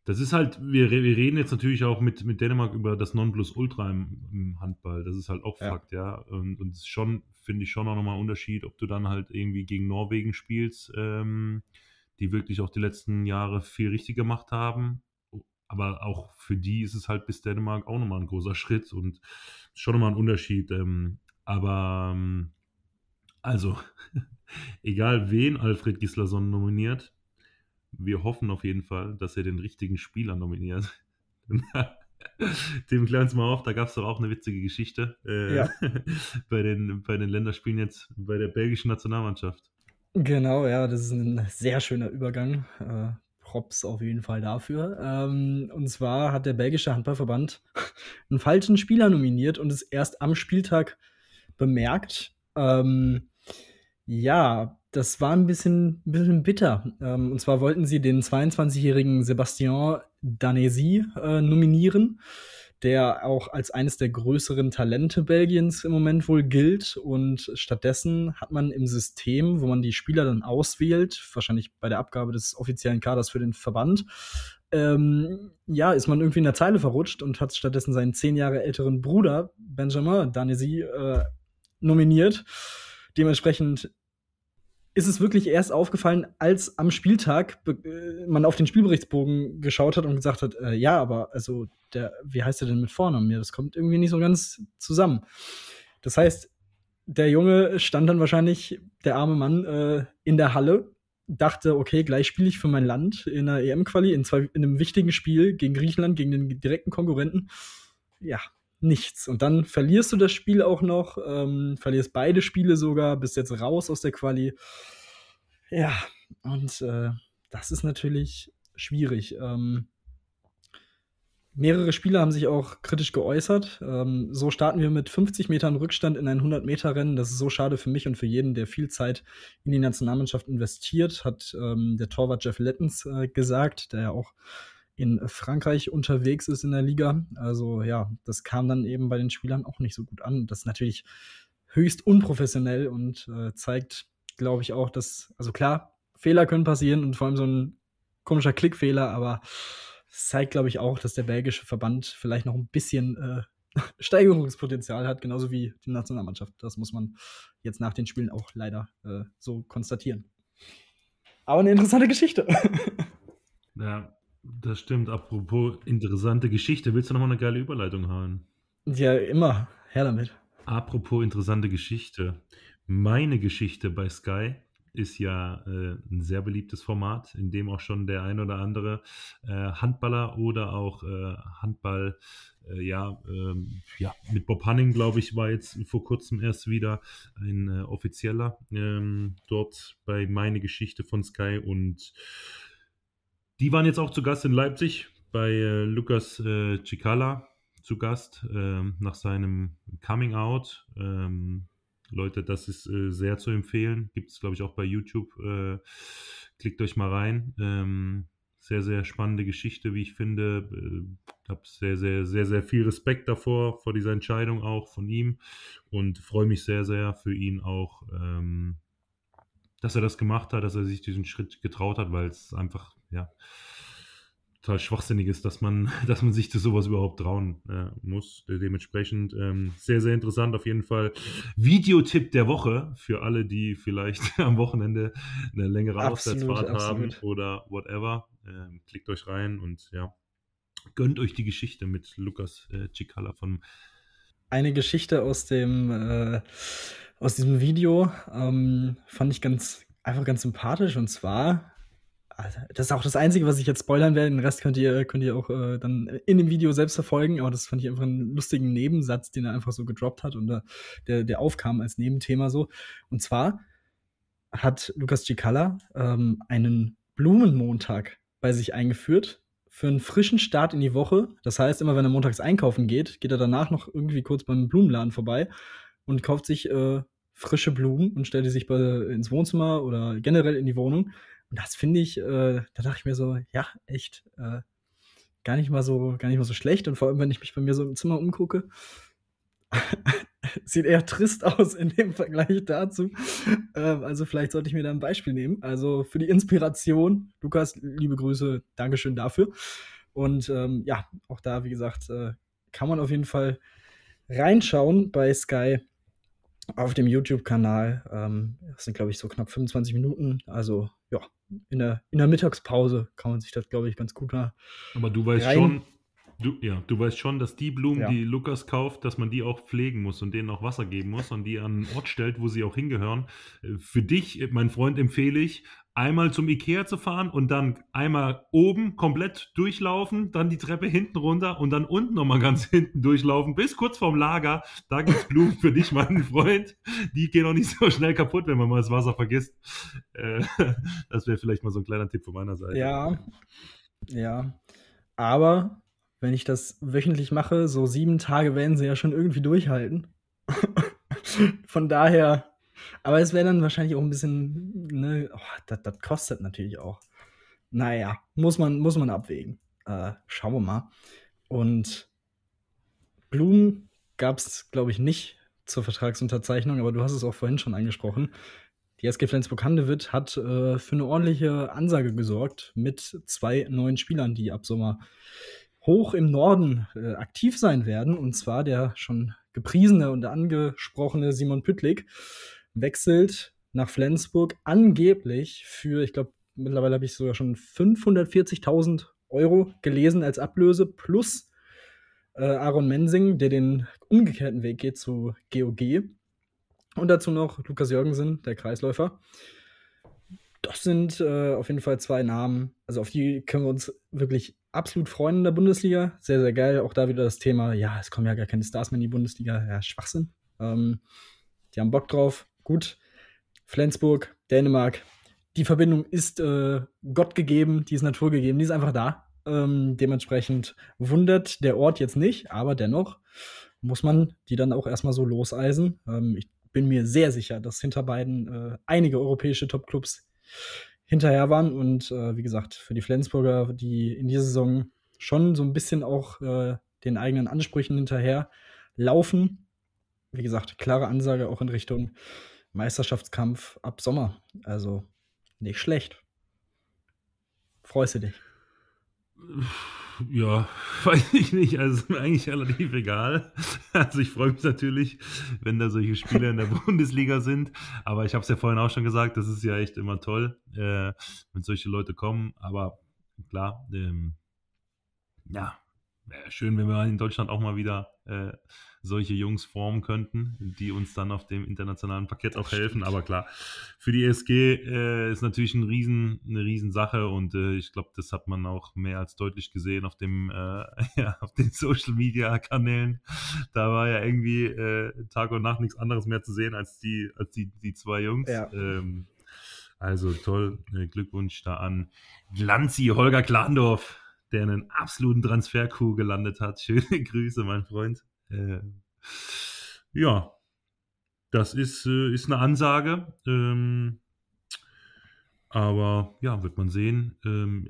Das ist halt, wir, wir reden jetzt natürlich auch mit, mit Dänemark über das Nonplusultra im, im Handball. Das ist halt auch ja. Fakt, ja. Und, und ist schon, finde ich schon auch nochmal ein Unterschied, ob du dann halt irgendwie gegen Norwegen spielst, ähm, die wirklich auch die letzten Jahre viel richtig gemacht haben. Aber auch für die ist es halt bis Dänemark auch nochmal ein großer Schritt und schon nochmal ein Unterschied. Ähm, aber ähm, also, egal wen Alfred Gislason nominiert, wir hoffen auf jeden Fall, dass er den richtigen Spieler nominiert. Dem klären wir mal auf, da gab es doch auch eine witzige Geschichte äh, ja. bei, den, bei den Länderspielen jetzt bei der belgischen Nationalmannschaft.
Genau, ja, das ist ein sehr schöner Übergang. Äh, Props auf jeden Fall dafür. Ähm, und zwar hat der belgische Handballverband einen falschen Spieler nominiert und es erst am Spieltag bemerkt. Ähm, ja, das war ein bisschen, ein bisschen bitter. Ähm, und zwar wollten sie den 22-jährigen Sebastian Danesi äh, nominieren, der auch als eines der größeren Talente Belgiens im Moment wohl gilt. Und stattdessen hat man im System, wo man die Spieler dann auswählt, wahrscheinlich bei der Abgabe des offiziellen Kaders für den Verband, ähm, ja, ist man irgendwie in der Zeile verrutscht und hat stattdessen seinen zehn Jahre älteren Bruder Benjamin Danesi äh, nominiert. Dementsprechend ist es wirklich erst aufgefallen, als am Spieltag äh, man auf den Spielberichtsbogen geschaut hat und gesagt hat, äh, ja, aber also der, wie heißt der denn mit Vornamen? Ja, das kommt irgendwie nicht so ganz zusammen. Das heißt, der Junge stand dann wahrscheinlich, der arme Mann, äh, in der Halle, dachte, okay, gleich spiele ich für mein Land in der EM-Quali, in, in einem wichtigen Spiel gegen Griechenland, gegen den direkten Konkurrenten. Ja, nichts. Und dann verlierst du das Spiel auch noch, ähm, verlierst beide Spiele sogar, bist jetzt raus aus der Quali. Ja, und äh, das ist natürlich schwierig. Ähm, mehrere Spieler haben sich auch kritisch geäußert. Ähm, so starten wir mit 50 Metern Rückstand in ein 100-Meter-Rennen. Das ist so schade für mich und für jeden, der viel Zeit in die Nationalmannschaft investiert, hat ähm, der Torwart Jeff Lettens äh, gesagt, der ja auch in Frankreich unterwegs ist in der Liga. Also ja, das kam dann eben bei den Spielern auch nicht so gut an. Das ist natürlich höchst unprofessionell und äh, zeigt, glaube ich, auch, dass, also klar, Fehler können passieren und vor allem so ein komischer Klickfehler, aber es zeigt, glaube ich, auch, dass der belgische Verband vielleicht noch ein bisschen äh, Steigerungspotenzial hat, genauso wie die Nationalmannschaft. Das muss man jetzt nach den Spielen auch leider äh, so konstatieren. Aber eine interessante Geschichte.
Ja, das stimmt. Apropos interessante Geschichte. Willst du noch mal eine geile Überleitung haben?
Ja, immer. Her damit.
Apropos interessante Geschichte. Meine Geschichte bei Sky ist ja äh, ein sehr beliebtes Format, in dem auch schon der ein oder andere äh, Handballer oder auch äh, Handball, äh, ja, ähm, ja, mit Bob Hanning, glaube ich, war jetzt vor kurzem erst wieder ein äh, offizieller ähm, dort bei Meine Geschichte von Sky und die waren jetzt auch zu Gast in Leipzig bei äh, Lukas äh, Cicala zu Gast äh, nach seinem Coming Out. Ähm, Leute, das ist äh, sehr zu empfehlen. Gibt es, glaube ich, auch bei YouTube. Äh, klickt euch mal rein. Ähm, sehr, sehr spannende Geschichte, wie ich finde. Ich äh, habe sehr, sehr, sehr, sehr viel Respekt davor, vor dieser Entscheidung auch von ihm und freue mich sehr, sehr für ihn auch, ähm, dass er das gemacht hat, dass er sich diesen Schritt getraut hat, weil es einfach ja, total schwachsinnig ist, dass man, dass man sich zu sowas überhaupt trauen äh, muss. Dementsprechend ähm, sehr, sehr interessant auf jeden Fall. Videotipp der Woche für alle, die vielleicht am Wochenende eine längere absolut, Auswärtsfahrt absolut. haben oder whatever. Ähm, klickt euch rein und ja, gönnt euch die Geschichte mit Lukas äh, Cicala von
eine Geschichte aus dem äh, aus diesem Video ähm, fand ich ganz einfach ganz sympathisch und zwar das ist auch das Einzige, was ich jetzt spoilern werde. Den Rest könnt ihr, könnt ihr auch äh, dann in dem Video selbst verfolgen. Aber das fand ich einfach einen lustigen Nebensatz, den er einfach so gedroppt hat und äh, der, der aufkam als Nebenthema so. Und zwar hat Lukas Cicala ähm, einen Blumenmontag bei sich eingeführt für einen frischen Start in die Woche. Das heißt, immer wenn er montags einkaufen geht, geht er danach noch irgendwie kurz beim Blumenladen vorbei und kauft sich äh, frische Blumen und stellt die sich bei, ins Wohnzimmer oder generell in die Wohnung. Und das finde ich, äh, da dachte ich mir so, ja, echt, äh, gar nicht mal so, gar nicht mal so schlecht. Und vor allem, wenn ich mich bei mir so im Zimmer umgucke, sieht eher trist aus in dem Vergleich dazu. Ähm, also vielleicht sollte ich mir da ein Beispiel nehmen. Also für die Inspiration, Lukas, liebe Grüße, Dankeschön dafür. Und ähm, ja, auch da, wie gesagt, äh, kann man auf jeden Fall reinschauen bei Sky auf dem YouTube-Kanal. Ähm, das sind, glaube ich, so knapp 25 Minuten. Also ja, in der, in der Mittagspause kann man sich das, glaube ich, ganz gut mal.
Aber du weißt rein schon, Du, ja, du weißt schon, dass die Blumen, ja. die Lukas kauft, dass man die auch pflegen muss und denen auch Wasser geben muss und die an einen Ort stellt, wo sie auch hingehören. Äh, für dich, äh, mein Freund, empfehle ich, einmal zum Ikea zu fahren und dann einmal oben komplett durchlaufen, dann die Treppe hinten runter und dann unten nochmal ganz hinten durchlaufen, bis kurz vorm Lager. Da gibt es Blumen für dich, mein Freund. Die gehen auch nicht so schnell kaputt, wenn man mal das Wasser vergisst. Äh, das wäre vielleicht mal so ein kleiner Tipp von meiner Seite.
Ja, ja. Aber wenn ich das wöchentlich mache, so sieben Tage werden sie ja schon irgendwie durchhalten. Von daher, aber es wäre dann wahrscheinlich auch ein bisschen, ne, oh, das, das kostet natürlich auch. Naja, muss man, muss man abwägen. Äh, schauen wir mal. Und Blumen gab es, glaube ich, nicht zur Vertragsunterzeichnung, aber du hast es auch vorhin schon angesprochen. Die SG Flensburg-Handewitt hat äh, für eine ordentliche Ansage gesorgt mit zwei neuen Spielern, die ab Sommer hoch im Norden äh, aktiv sein werden. Und zwar der schon gepriesene und angesprochene Simon Püttlik wechselt nach Flensburg angeblich für, ich glaube, mittlerweile habe ich sogar schon 540.000 Euro gelesen als Ablöse plus äh, Aaron Mensing, der den umgekehrten Weg geht zu GOG. Und dazu noch Lukas Jürgensen, der Kreisläufer. Das sind äh, auf jeden Fall zwei Namen, also auf die können wir uns wirklich absolut freuen in der Bundesliga. Sehr, sehr geil. Auch da wieder das Thema, ja, es kommen ja gar keine Stars mehr in die Bundesliga. Ja, Schwachsinn. Ähm, die haben Bock drauf. Gut. Flensburg, Dänemark. Die Verbindung ist äh, Gott gegeben, die ist Natur gegeben, die ist einfach da. Ähm, dementsprechend wundert der Ort jetzt nicht, aber dennoch muss man die dann auch erstmal so loseisen. Ähm, ich bin mir sehr sicher, dass hinter beiden äh, einige europäische Topclubs hinterher waren. Und äh, wie gesagt, für die Flensburger, die in dieser Saison schon so ein bisschen auch äh, den eigenen Ansprüchen hinterher laufen. Wie gesagt, klare Ansage auch in Richtung Meisterschaftskampf ab Sommer. Also nicht schlecht. Freust du dich?
Ja, weiß ich nicht. Also ist mir eigentlich relativ egal. Also ich freue mich natürlich, wenn da solche Spieler in der Bundesliga sind. Aber ich habe es ja vorhin auch schon gesagt, das ist ja echt immer toll, äh, wenn solche Leute kommen. Aber klar, ähm, ja, wäre schön, wenn wir in Deutschland auch mal wieder äh, solche Jungs formen könnten, die uns dann auf dem internationalen Parkett auch helfen. Aber klar, für die ESG äh, ist natürlich ein Riesen, eine Riesensache und äh, ich glaube, das hat man auch mehr als deutlich gesehen auf dem, äh, ja, auf den Social Media Kanälen. Da war ja irgendwie äh, Tag und Nacht nichts anderes mehr zu sehen als die, als die, die zwei Jungs. Ja. Ähm, also toll, äh, Glückwunsch da an Glanzi, Holger Klandorf der einen absoluten Transfer-Coup gelandet hat. Schöne Grüße, mein Freund. Äh, ja, das ist, äh, ist eine Ansage. Ähm, aber ja, wird man sehen. Ähm,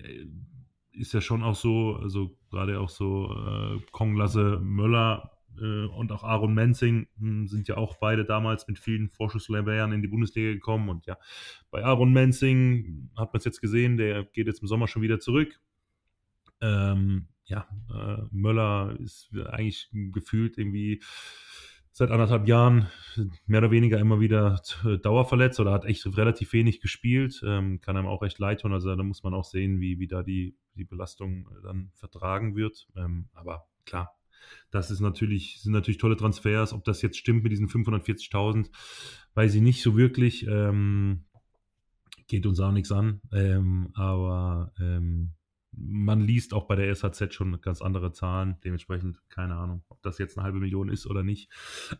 ist ja schon auch so, also gerade auch so äh, Kong Lasse Möller äh, und auch Aaron Menzing mh, hm, sind ja auch beide damals mit vielen Vorschusslorbeeren in die Bundesliga gekommen. Und ja, bei Aaron Menzing hat man es jetzt gesehen, der geht jetzt im Sommer schon wieder zurück. Ähm, ja, äh, Möller ist eigentlich gefühlt irgendwie seit anderthalb Jahren mehr oder weniger immer wieder dauerverletzt oder hat echt relativ wenig gespielt. Ähm, kann einem auch recht leid tun. Also da muss man auch sehen, wie, wie da die, die Belastung dann vertragen wird. Ähm, aber klar, das ist natürlich, sind natürlich tolle Transfers. Ob das jetzt stimmt mit diesen 540.000, weiß ich nicht so wirklich. Ähm, geht uns auch nichts an. Ähm, aber ähm, man liest auch bei der SHZ schon ganz andere Zahlen. Dementsprechend keine Ahnung, ob das jetzt eine halbe Million ist oder nicht.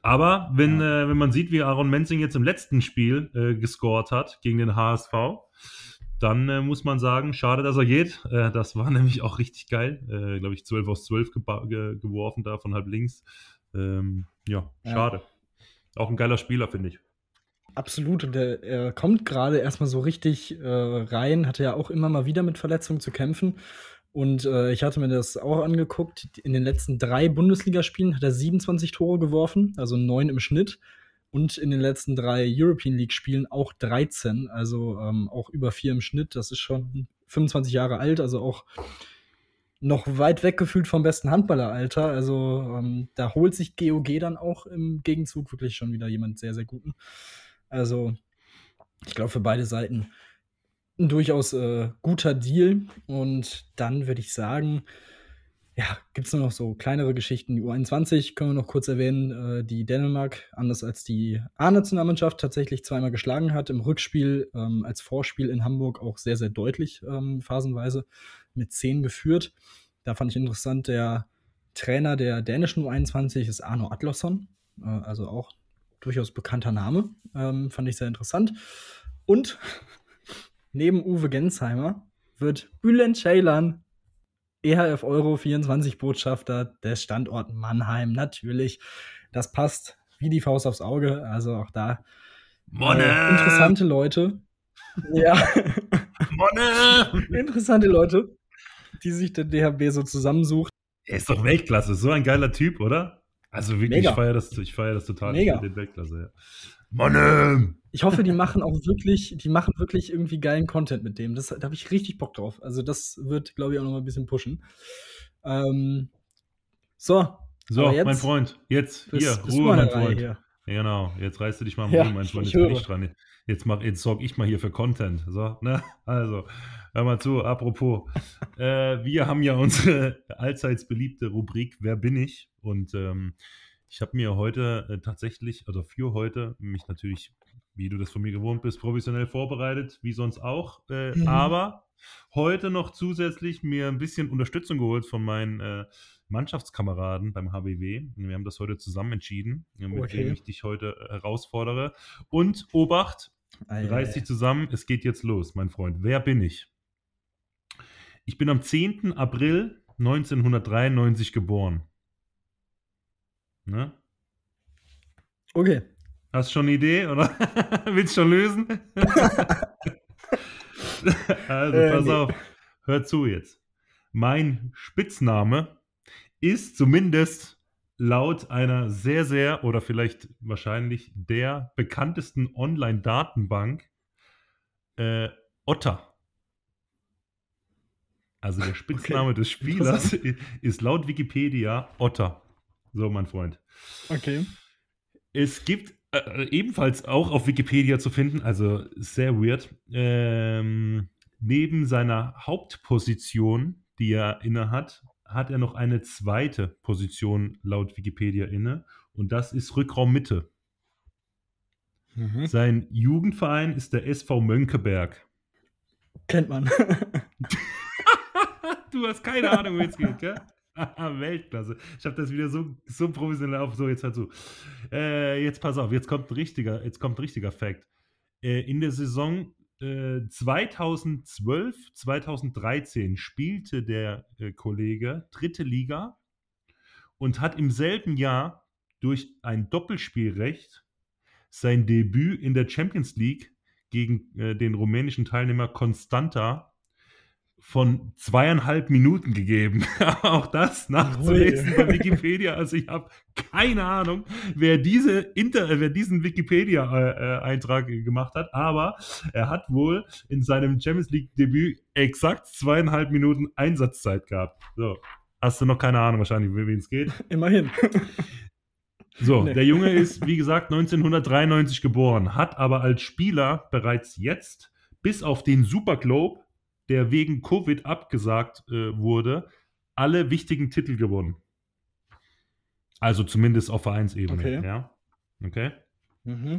Aber wenn, ja. äh, wenn man sieht, wie Aaron Menzing jetzt im letzten Spiel äh, gescored hat gegen den HSV, dann äh, muss man sagen, schade, dass er geht. Äh, das war nämlich auch richtig geil. Äh, Glaube ich, 12 aus 12 ge ge geworfen da von halb links. Ähm, ja, schade. Ja. Auch ein geiler Spieler, finde ich.
Absolut. Und er, er kommt gerade erstmal so richtig äh, rein, hatte ja auch immer mal wieder mit Verletzungen zu kämpfen. Und äh, ich hatte mir das auch angeguckt. In den letzten drei Bundesligaspielen hat er 27 Tore geworfen, also neun im Schnitt. Und in den letzten drei European League-Spielen auch 13, also ähm, auch über vier im Schnitt. Das ist schon 25 Jahre alt, also auch noch weit weg gefühlt vom besten Handballeralter. Also ähm, da holt sich GOG dann auch im Gegenzug wirklich schon wieder jemand sehr, sehr guten. Also, ich glaube, für beide Seiten ein durchaus äh, guter Deal. Und dann würde ich sagen, ja, gibt es nur noch so kleinere Geschichten. Die U21 können wir noch kurz erwähnen, äh, die Dänemark, anders als die A-Nationalmannschaft, tatsächlich zweimal geschlagen hat. Im Rückspiel ähm, als Vorspiel in Hamburg auch sehr, sehr deutlich ähm, phasenweise mit 10 geführt. Da fand ich interessant, der Trainer der dänischen U21 ist Arno Adlosson, äh, also auch durchaus bekannter Name. Ähm, fand ich sehr interessant. Und neben Uwe Gensheimer wird Bülent Ceylan EHF Euro 24 Botschafter des Standorts Mannheim. Natürlich, das passt wie die Faust aufs Auge. Also auch da äh, interessante Leute. ja. Monne! interessante Leute, die sich der DHB so zusammensucht.
Er ist doch Weltklasse, so ein geiler Typ, oder? Also wirklich, Mega. ich feiere das, ich feier das total.
Mega.
Den Weltklasse, ja. Mann!
Ich hoffe, die machen auch wirklich, die machen wirklich irgendwie geilen Content mit dem. Das, da habe ich richtig Bock drauf. Also das wird, glaube ich, auch noch mal ein bisschen pushen. Ähm, so.
So, jetzt, mein Freund, jetzt hier, Ruhe, mein Freund. Hier. Genau, jetzt reißt du dich mal am ja, Ruhe, mein Freund. Jetzt bin ich dran. Jetzt, mach, jetzt sorge ich mal hier für Content. So, ne? Also, hör mal zu, apropos. äh, wir haben ja unsere allseits beliebte Rubrik Wer bin ich? Und ähm, ich habe mir heute äh, tatsächlich, oder für heute, mich natürlich, wie du das von mir gewohnt bist, professionell vorbereitet, wie sonst auch. Äh, mhm. Aber heute noch zusätzlich mir ein bisschen Unterstützung geholt von meinen äh, Mannschaftskameraden beim HBW. Wir haben das heute zusammen entschieden, mit okay. dem ich dich heute äh, herausfordere. Und Obacht, reiß dich zusammen, es geht jetzt los, mein Freund. Wer bin ich? Ich bin am 10. April 1993 geboren. Ne?
Okay.
Hast du schon eine Idee oder willst du schon lösen? also, äh, pass nee. auf. Hör zu jetzt. Mein Spitzname ist zumindest laut einer sehr, sehr oder vielleicht wahrscheinlich der bekanntesten Online-Datenbank äh, Otter. Also der Spitzname okay. des Spielers ist laut Wikipedia Otter. So, mein Freund.
Okay.
Es gibt äh, ebenfalls auch auf Wikipedia zu finden, also sehr weird, ähm, neben seiner Hauptposition, die er inne hat, hat er noch eine zweite Position laut Wikipedia inne und das ist Rückraum Mitte. Mhm. Sein Jugendverein ist der SV Mönckeberg.
Kennt man.
du hast keine Ahnung, wie es geht, gell? Weltklasse. Ich habe das wieder so, so professionell auf. So, jetzt halt so. Äh, jetzt pass auf, jetzt kommt ein richtiger, jetzt kommt ein richtiger Fact. Äh, in der Saison äh, 2012, 2013 spielte der äh, Kollege dritte Liga und hat im selben Jahr durch ein Doppelspielrecht sein Debüt in der Champions League gegen äh, den rumänischen Teilnehmer Constanta von zweieinhalb Minuten gegeben. auch das nachzulesen bei Wikipedia. Also ich habe keine Ahnung, wer, diese Inter wer diesen Wikipedia-Eintrag äh, gemacht hat, aber er hat wohl in seinem Champions League-Debüt exakt zweieinhalb Minuten Einsatzzeit gehabt. So, hast du noch keine Ahnung wahrscheinlich, wie es geht?
Immerhin.
So, nee. der Junge ist, wie gesagt, 1993 geboren, hat aber als Spieler bereits jetzt bis auf den Super Globe der wegen Covid abgesagt äh, wurde, alle wichtigen Titel gewonnen. Also zumindest auf Vereinsebene. Okay. Ja? Okay. Mhm.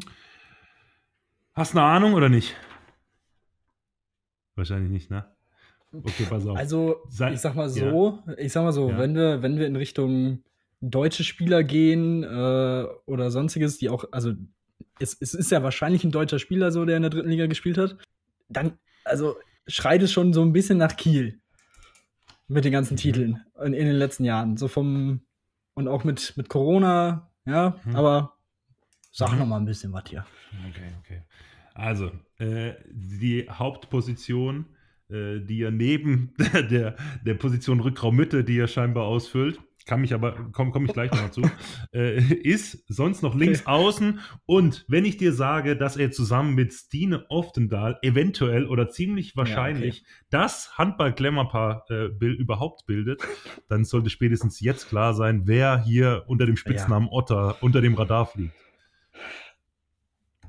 Hast du eine Ahnung oder nicht? Wahrscheinlich nicht, ne? Okay, pass auf.
Also, ich sag mal
ja.
so, ich sag mal so,
Ja.
wenn wir, wenn wir in Richtung deutsche Spieler gehen äh, oder sonstiges, die auch, also es, es ist ja wahrscheinlich ein deutscher Spieler so, der in der dritten Liga gespielt hat, dann, also schreit es schon so ein bisschen nach Kiel mit den ganzen
Mhm.
Titeln in, in den letzten Jahren. So vom, und auch mit, mit Corona, ja,
Mhm.
aber sag
Mhm.
noch mal ein bisschen was hier.
Okay, okay. Also, äh, die Hauptposition, äh, die er neben der, der Position Rückraummitte, die er scheinbar ausfüllt, kann mich aber, komme komm ich gleich noch dazu, äh, ist sonst noch links außen. Und wenn ich dir sage, dass er zusammen mit Stine Oftendahl eventuell oder ziemlich wahrscheinlich das Handball-Glamour-Paar äh, bil- überhaupt bildet, dann sollte spätestens jetzt klar sein, wer hier unter dem Spitznamen Otter unter dem Radar fliegt.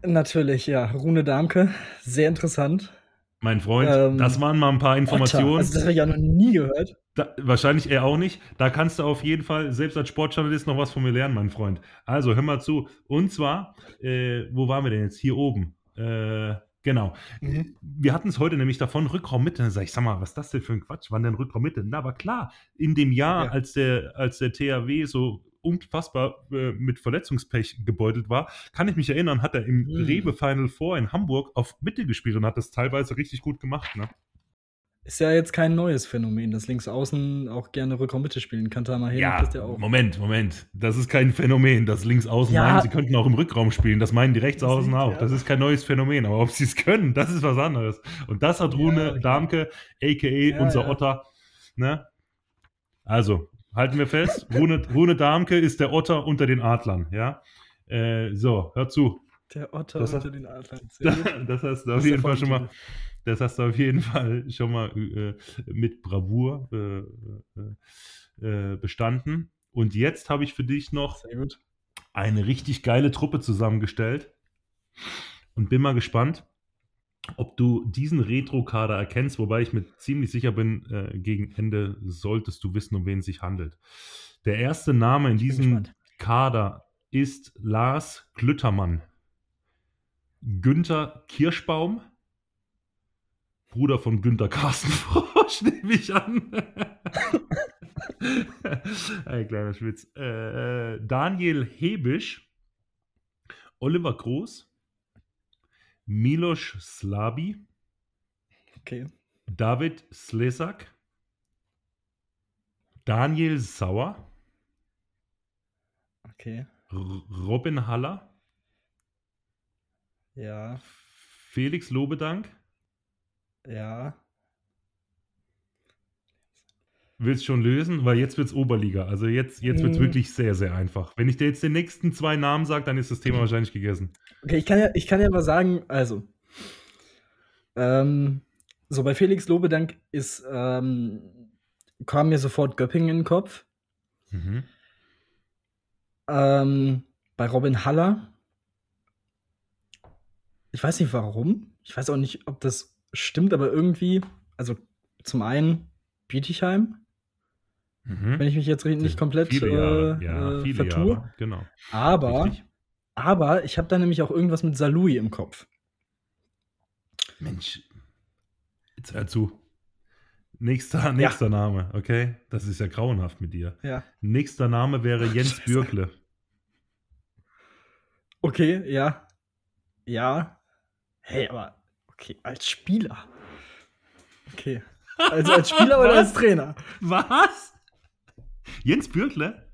Natürlich, ja, Rune Darmke, sehr interessant.
Mein Freund,
Ähm,
das waren mal ein paar
Otter,
Informationen.
also das habe ich ja noch nie gehört.
Da, wahrscheinlich er auch nicht. Da kannst du auf jeden Fall selbst als Sportjournalist noch was von mir lernen, mein Freund. Also hör mal zu. Und zwar, äh, wo waren wir denn jetzt? Hier oben. Äh, genau.
Mhm.
Wir hatten es heute nämlich davon, Rückraummitte. Dann sag ich, sag mal, was ist das denn für ein Quatsch? Wann denn Rückraummitte? Na, aber klar, in dem Jahr,
Ja.
als, der, als der THW so unfassbar äh, mit Verletzungspech gebeutelt war, kann ich mich erinnern, hat er im
Mhm.
Rewe Final Four in Hamburg auf Mitte gespielt und hat das teilweise richtig gut gemacht. Ne?
Ist ja jetzt kein neues Phänomen, dass links außen auch gerne Rückraummitte spielen kann. Tama Hela
Ja,
macht das ja auch.
Moment, Moment. Das ist kein Phänomen, dass links außen
Ja.
meinen, sie könnten auch im Rückraum spielen. Das meinen die rechts
Das
auch.
ja.
Das ist kein neues Phänomen. Aber ob sie es können, das ist was anderes. Und das hat
Ja,
Rune
okay.
Darmke, a.k.a.
Ja,
unser
ja.
Otter. Ne? Also, halten wir fest. Rune, Rune Darmke ist der Otter unter den Adlern. Ja? Äh, so, hör zu.
Der Otter
Das
unter
hat-
den Adlern. Gut.
Das hast du auf jeden Fall schon mal. Das hast du auf jeden Fall schon mal äh, mit Bravour äh, äh, äh, bestanden. Und jetzt habe ich für dich noch eine richtig geile Truppe zusammengestellt und bin mal gespannt, ob du diesen Retro-Kader erkennst, wobei ich mir ziemlich sicher bin, äh, gegen Ende solltest du wissen, um wen es sich handelt. Der erste Name in diesem. Kader ist Lars Klüttermann. Günther Kirschbaum, Bruder von Günther Carsten Frosch, nehme ich an. Ein kleiner Schwitz. Äh, äh, Daniel Hebisch, Oliver Groß, Milos Slabi,
Okay.
David Slesak, Daniel Sauer,
Okay.
R Robin Haller,
Ja.
Felix Lobedank.
Ja.
Willst schon lösen? Weil jetzt wird's Oberliga. Also jetzt, jetzt wird's
Mhm.
wirklich sehr, sehr einfach. Wenn ich dir jetzt den nächsten zwei Namen sage, dann ist das Thema wahrscheinlich gegessen.
Okay, ich kann ja, ich kann ja mal sagen, also. Ähm, so, bei Felix Lobedank ist, ähm, kam mir sofort Göppingen in den Kopf.
Mhm.
Ähm, bei Robin Haller. Ich weiß nicht warum. Ich weiß auch nicht, ob das stimmt, aber irgendwie, also zum einen Bietigheim,
Mhm.
wenn ich mich jetzt nicht komplett
viele Jahre.
äh,
ja,
äh,
viele
vertue.
Jahre. Genau.
Aber,
Richtig.
aber ich habe da nämlich auch irgendwas mit Salui im Kopf.
Mensch, jetzt hör zu. Nächster, nächster Name, okay? Das ist ja grauenhaft mit dir.
Ja.
Nächster Name wäre Jens
Scheiße.
Bürkle.
Okay, ja. Ja. Hey, aber okay, als Spieler. Okay. Also als Spieler oder als? Trainer?
Was? Jens Bürkle?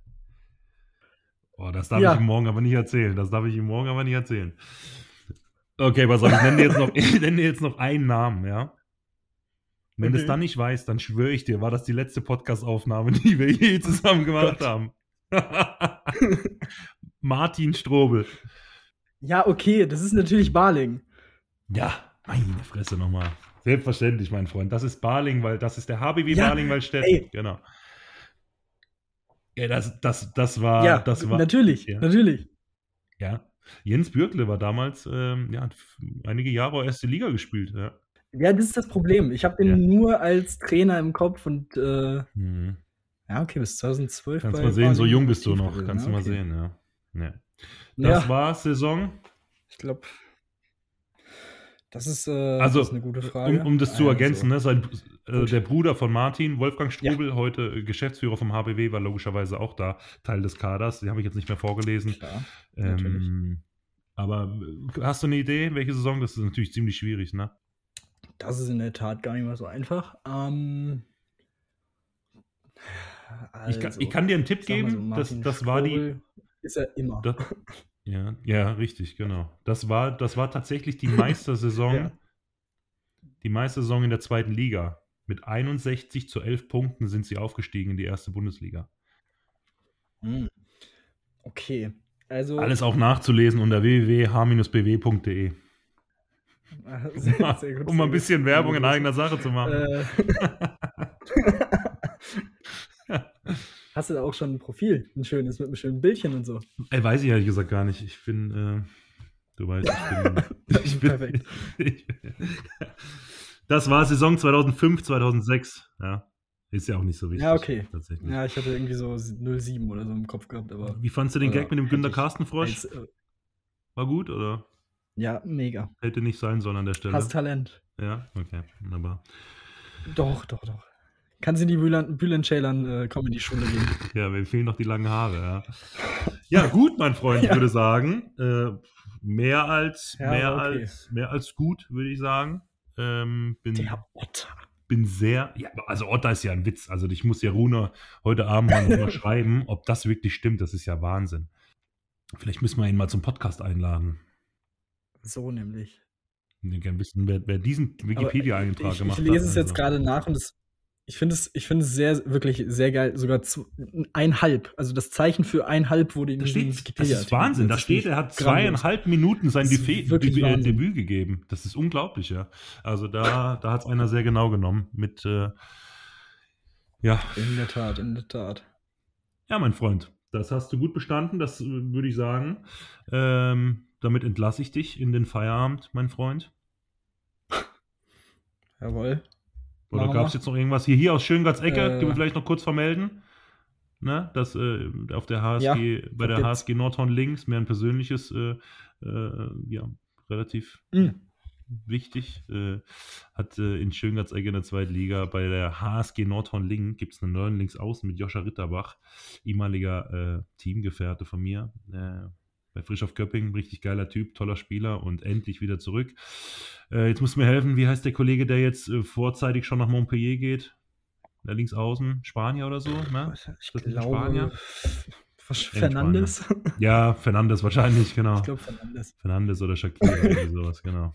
Oh, das darf
Ja.
ich ihm morgen aber nicht erzählen. Das darf ich ihm morgen aber nicht erzählen. Okay, pass auf, ich nenne dir jetzt noch, ich nenne dir jetzt noch einen Namen, ja? Wenn du es
Okay.
dann nicht weißt, dann schwöre ich dir, war das die letzte Podcast-Aufnahme, die wir je zusammen gemacht
Gott.
haben. Martin Strobel.
Ja, okay, das ist natürlich Barling.
Ja, meine Fresse nochmal. Selbstverständlich, mein Freund. Das ist Barling, weil das ist der HBW
Ja,
Barling, weil Stedt.
ey.
Genau. Ja, das, das, das war,
ja,
das war,
natürlich,
ja.
natürlich.
ja. Jens Bürkle war damals, ähm, ja, einige Jahre erste Liga gespielt, ja.
Ja, das ist das Problem. Ich habe den
Ja.
nur als Trainer im Kopf und äh,
Mhm.
ja, okay, bis 2012.
Kannst mal sehen, so jung bist du noch. Kannst
ja,
du mal
okay.
sehen, ja. Das war Saison.
ich glaube, Das ist, äh,
Also,
das ist eine gute Frage.
um, um das zu
Also,
ergänzen, ne, sein, äh, der Bruder von Martin, Wolfgang Strobel, heute äh, Geschäftsführer vom HBW, war logischerweise auch da Teil des Kaders. Die habe ich jetzt nicht mehr vorgelesen.
Klar.
Ähm, aber äh, hast du eine Idee, welche Saison? Das ist natürlich ziemlich schwierig, ne?
Das ist in der Tat gar nicht mal so einfach. Ähm,
Ich, kann,
also,
ich kann dir einen Tipp
mal so,
geben, das, das war die.
Ist er immer.
Das, ja, ja, richtig, genau. Das war, das war tatsächlich die Meistersaison,
Ja.
die Meistersaison in der zweiten Liga. Mit 61 zu 11 Punkten sind sie aufgestiegen in die erste Bundesliga.
Hm. Okay. Also.
Alles auch nachzulesen unter www.h-bw.de.
Sehr, sehr gut,
um mal ein
gut.
bisschen Werbung in eigener Sache zu machen.
Äh. Hast du da auch schon ein Profil? Ein schönes, mit einem schönen Bildchen und so.
Ey, weiß ich ehrlich gesagt gar nicht. Ich bin, äh, du weißt, ich bin. ich bin
Perfekt.
Ich, das war Saison 2005, 2006. Ja, ist ja auch nicht so wichtig.
Ja, okay.
Tatsächlich.
Ja, ich hatte irgendwie so 07 oder so im Kopf gehabt, aber.
Wie fandst du den Gag mit dem Günter
als, äh,
War gut oder
ja, mega.
hätte nicht sein sollen an der Stelle?
Hast Talent.
Ja, okay, wunderbar.
Doch, doch, doch. Kannst in die Bülent-Ceylan äh, Comedy-Schule gehen.
Ja, mir fehlen noch die langen Haare, ja. Ja, gut, mein Freund, ich
Ja.
würde sagen. Äh, mehr als,
Ja,
mehr
okay.
als, mehr als gut, würde ich sagen. Ähm, bin,
Der Otter.
bin sehr, ja, also Otter ist ja ein Witz. Also ich muss ja Rune heute Abend mal noch mal schreiben, ob das wirklich stimmt. Das ist ja Wahnsinn. Vielleicht müssen wir ihn mal zum Podcast einladen.
So nämlich.
Ich würde gerne wissen, wer, wer diesen Wikipedia-Eintrag
Ich,
gemacht
ich
hat.
lese es jetzt
Also,
gerade nach und es, ich finde es, ich finde es sehr, wirklich sehr geil. Sogar zu, ein halb. Also das Zeichen für ein halb wurde in
Da steht, das ist Wahnsinn. Da steht, er hat zweieinhalb Minuten sein Debüt, äh. Debüt gegeben. Das ist unglaublich, ja. Also da, da hat es einer sehr genau genommen. Mit, äh, ja,
In der Tat, in der Tat.
ja, mein Freund, das hast du gut bestanden, das äh, würde ich sagen. Ähm, damit entlasse ich dich in den Feierabend, mein Freund.
Jawohl.
Oder gab es jetzt noch irgendwas? Hier, hier aus Schöngatz-Ecke,
Äh.
können wir vielleicht noch kurz vermelden. Ne, dass äh, auf der HSG,
Ja,
bei der
gibt's.
HSG Nordhorn links mehr ein persönliches, äh, äh, ja, relativ
Mhm.
wichtig, äh, hat äh, in Schöngatz-Ecke in der zweiten Liga bei der HSG Nordhorn Lingen gibt es einen neuen Linksaußen mit Joscha Ritterbach, ehemaliger äh, Teamgefährte von mir. Bei Frisch auf Köpping, richtig geiler Typ, toller Spieler und endlich wieder zurück. Äh, jetzt muss mir helfen, wie heißt der Kollege, der jetzt äh, vorzeitig schon nach Montpellier geht? Der Linksaußen, Spanier oder so, ne?
Ich
das
glaube,
Spanier?
Fernandes?
Ja, Fernandes wahrscheinlich, genau.
Ich glaube Fernandes.
Fernandes oder Shakira oder sowas, genau.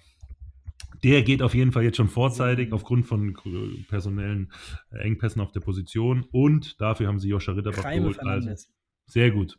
Der geht auf jeden Fall jetzt schon vorzeitig aufgrund von personellen äh, Engpässen auf der Position und dafür haben sie Joscha Ritterbach
Kreime
geholt. Also sehr gut.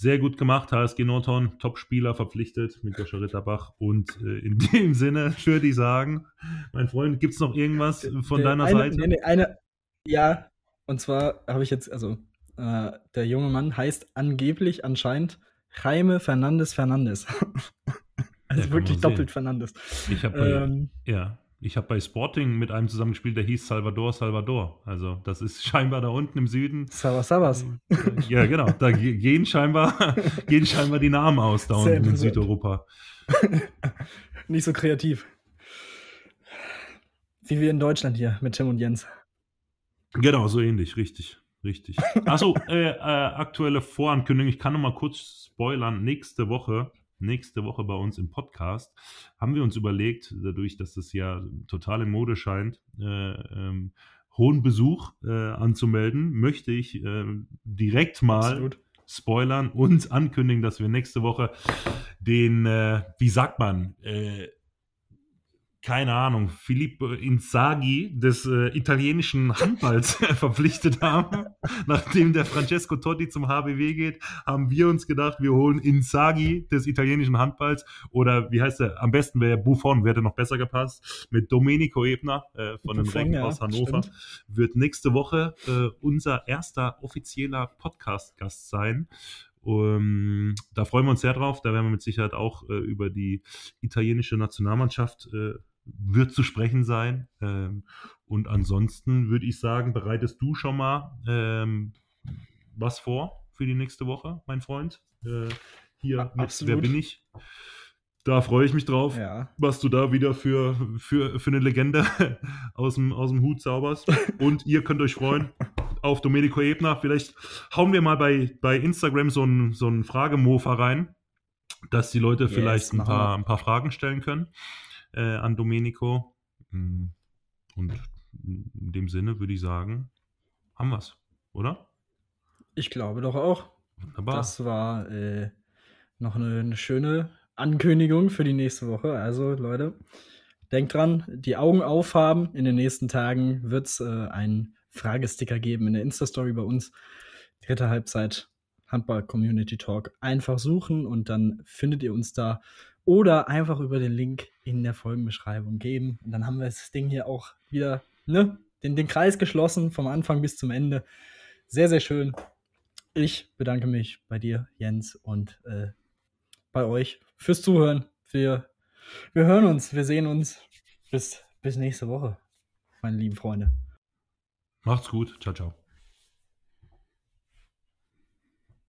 Sehr gut gemacht, HSG Nordhorn, Top-Spieler verpflichtet mit Joscha Ritterbach. Und äh, in dem Sinne würde ich sagen, mein Freund, gibt es noch irgendwas von deiner
eine,
Seite?
Nee, eine, ja, und zwar habe ich jetzt, also äh, der junge Mann heißt angeblich anscheinend Jaime Fernandes Fernandes. also
kann
wirklich doppelt. Fernandes.
Ich habe
Ähm,
ja, ich hab bei Sporting mit einem zusammengespielt, der hieß Salvador Salvador. Also das ist scheinbar da unten im Süden
Savas Savas.
Ja, genau. Da ge- gehen scheinbar, gehen scheinbar die Namen aus da unten in. Südeuropa.
Nicht so kreativ. Wie wir in Deutschland hier mit Tim und Jens.
Genau, so ähnlich, richtig. Richtig. Achso, äh, äh, aktuelle Vorankündigung. Ich kann noch mal kurz spoilern. Nächste Woche, nächste Woche bei uns im Podcast haben wir uns überlegt, dadurch, dass es ja total in Mode scheint, äh, ähm, hohen Besuch äh, anzumelden, möchte ich äh, direkt mal
Absolut.
spoilern und ankündigen, dass wir nächste Woche den, äh, wie sagt man, äh, keine Ahnung, Filippo Inzaghi des äh, italienischen Handballs verpflichtet haben. Nachdem der Francesco Totti zum HBW geht, haben wir uns gedacht, wir holen Inzaghi des italienischen Handballs oder wie heißt der? Am besten wäre Buffon, wäre noch besser gepasst, mit Domenico Ebner äh, von den
Buffon,
Recken
ja,
aus Hannover
stimmt.
wird nächste Woche äh, unser erster offizieller Podcast-Gast sein. Um, da freuen wir uns sehr drauf. Da werden wir mit Sicherheit auch äh, über die italienische Nationalmannschaft äh, wird zu sprechen sein. Ähm, und ansonsten würde ich sagen, bereitest du schon mal ähm, was vor für die nächste Woche, mein Freund? Äh, hier
A-
mit. Wer bin ich? Da freue ich mich drauf,
Ja.
was du da wieder für, für, für eine Legende aus dem, aus dem Hut zauberst. Und ihr könnt euch freuen auf Domenico Ebner. Vielleicht hauen wir mal bei, bei Instagram so einen so einen Fragemofa rein, dass die Leute
Yes,
vielleicht ein
machen
paar,
wir.
ein paar Fragen stellen können äh, an Domenico. Mm, Und in dem Sinne würde ich sagen, haben wir's, oder?
Ich glaube doch auch.
Wunderbar.
Das war äh, noch eine, eine schöne Ankündigung für die nächste Woche. Also, Leute, denkt dran, die Augen aufhaben. In den nächsten Tagen wird es äh, einen Fragesticker geben in der Insta-Story bei uns. Dritte Halbzeit Handball Community Talk. Einfach suchen und dann findet ihr uns da. Oder einfach über den Link in der Folgenbeschreibung geben. Und dann haben wir das Ding hier auch wieder, ne? Den, den Kreis geschlossen, vom Anfang bis zum Ende. Sehr, sehr schön. Ich bedanke mich bei dir, Jens, und äh, bei euch fürs Zuhören. Wir, wir hören uns, wir sehen uns. Bis, bis nächste Woche, meine lieben Freunde.
Macht's gut. Ciao, ciao.